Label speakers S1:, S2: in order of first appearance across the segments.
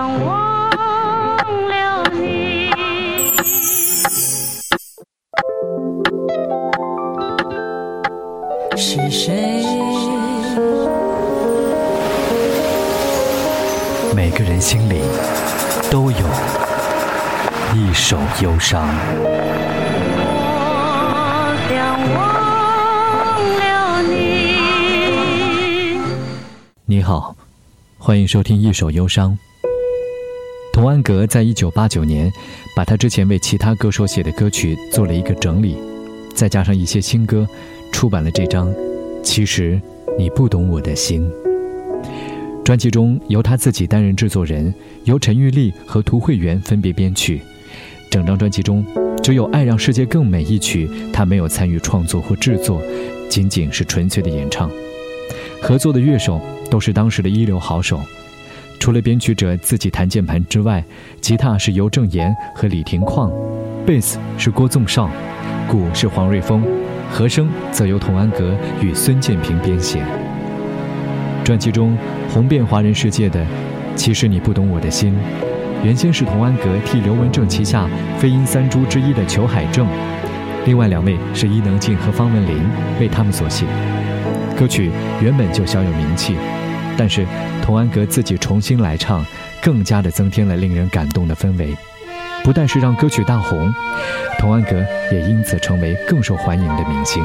S1: 想忘了你。
S2: 是谁？
S3: 每个人心里都有一首忧伤。
S1: 我将忘了你。
S3: 你好，欢迎收听《一首忧伤》。童安格在一九八九年，把他之前为其他歌手写的歌曲做了一个整理，再加上一些新歌，出版了这张《其实你不懂我的心》。专辑中由他自己担任制作人，由陈玉丽和涂慧源分别编曲。整张专辑中，只有《爱让世界更美》一曲他没有参与创作或制作，仅仅是纯粹的演唱。合作的乐手都是当时的一流好手，除了编曲者自己弹键盘之外，吉他是尤正言和李廷矿，贝斯是郭纵少，鼓是黄瑞峰，和声则由童安格与孙建平编写。专辑中红遍华人世界的《其实你不懂我的心》，原先是童安格替刘文正旗下飞鹰三猪之一的裘海正，另外两位是伊能静和方文琳为他们所写。歌曲原本就小有名气，但是童安格自己重新来唱，更加的增添了令人感动的氛围。不但是让歌曲大红，童安格也因此成为更受欢迎的明星。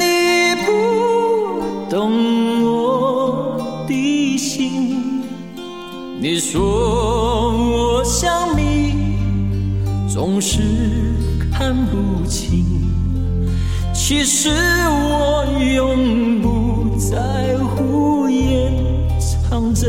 S2: 你说我像你，总是看不清。其实我永不在乎掩藏着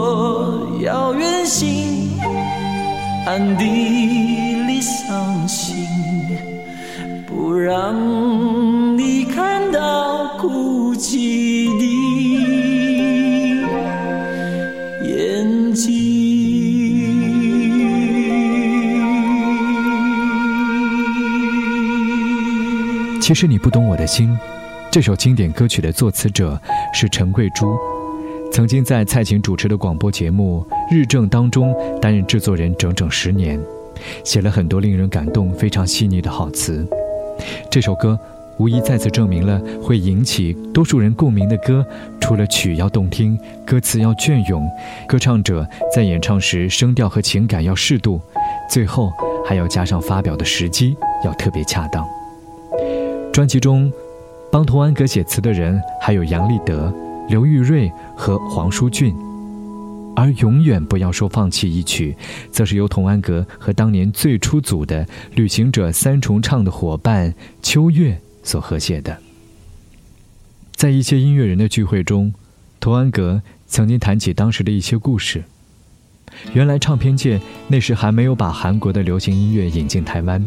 S2: 我要远行，暗地里伤心。不让你看到哭泣的眼睛。
S3: 其实你不懂我的心，这首经典歌曲的作词者是陈桂珠，曾经在蔡琴主持的广播节目《日正》当中担任制作人整整十年，写了很多令人感动、非常细腻的好词。这首歌无疑再次证明了会引起多数人共鸣的歌，除了曲要动听，歌词要隽永，歌唱者在演唱时声调和情感要适度，最后还要加上发表的时机要特别恰当。专辑中，帮童安格写词的人还有杨立德、刘玉瑞和黄舒骏。而《永远不要说放弃》一曲，则是由童安格和当年最初组的旅行者三重唱的伙伴秋月所合写的。在一些音乐人的聚会中，童安格曾经谈起当时的一些故事。原来唱片界那时还没有把韩国的流行音乐引进台湾，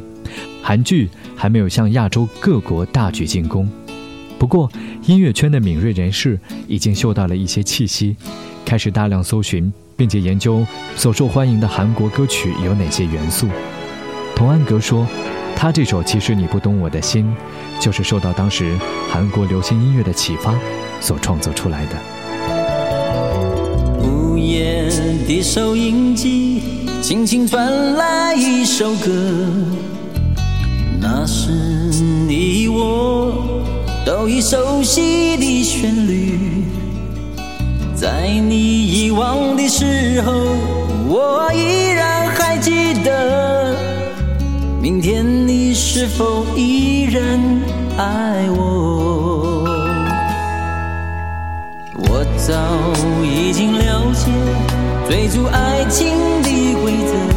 S3: 韩剧还没有向亚洲各国大举进攻。不过，音乐圈的敏锐人士已经嗅到了一些气息。开始大量搜寻，并且研究所受欢迎的韩国歌曲有哪些元素。童安格说，他这首《其实你不懂我的心》，就是受到当时韩国流行音乐的启发所创作出来的。
S2: 午夜的收音机轻轻传来一首歌，那是都已熟悉的旋律。在你遗忘的时候，我依然还记得。明天你是否依然爱我？我早已经了解追逐爱情的规则。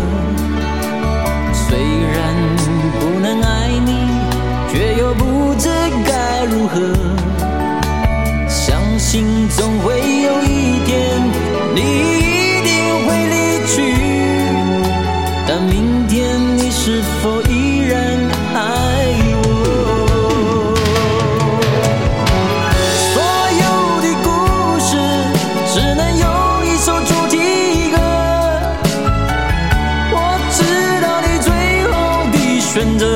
S2: 选择。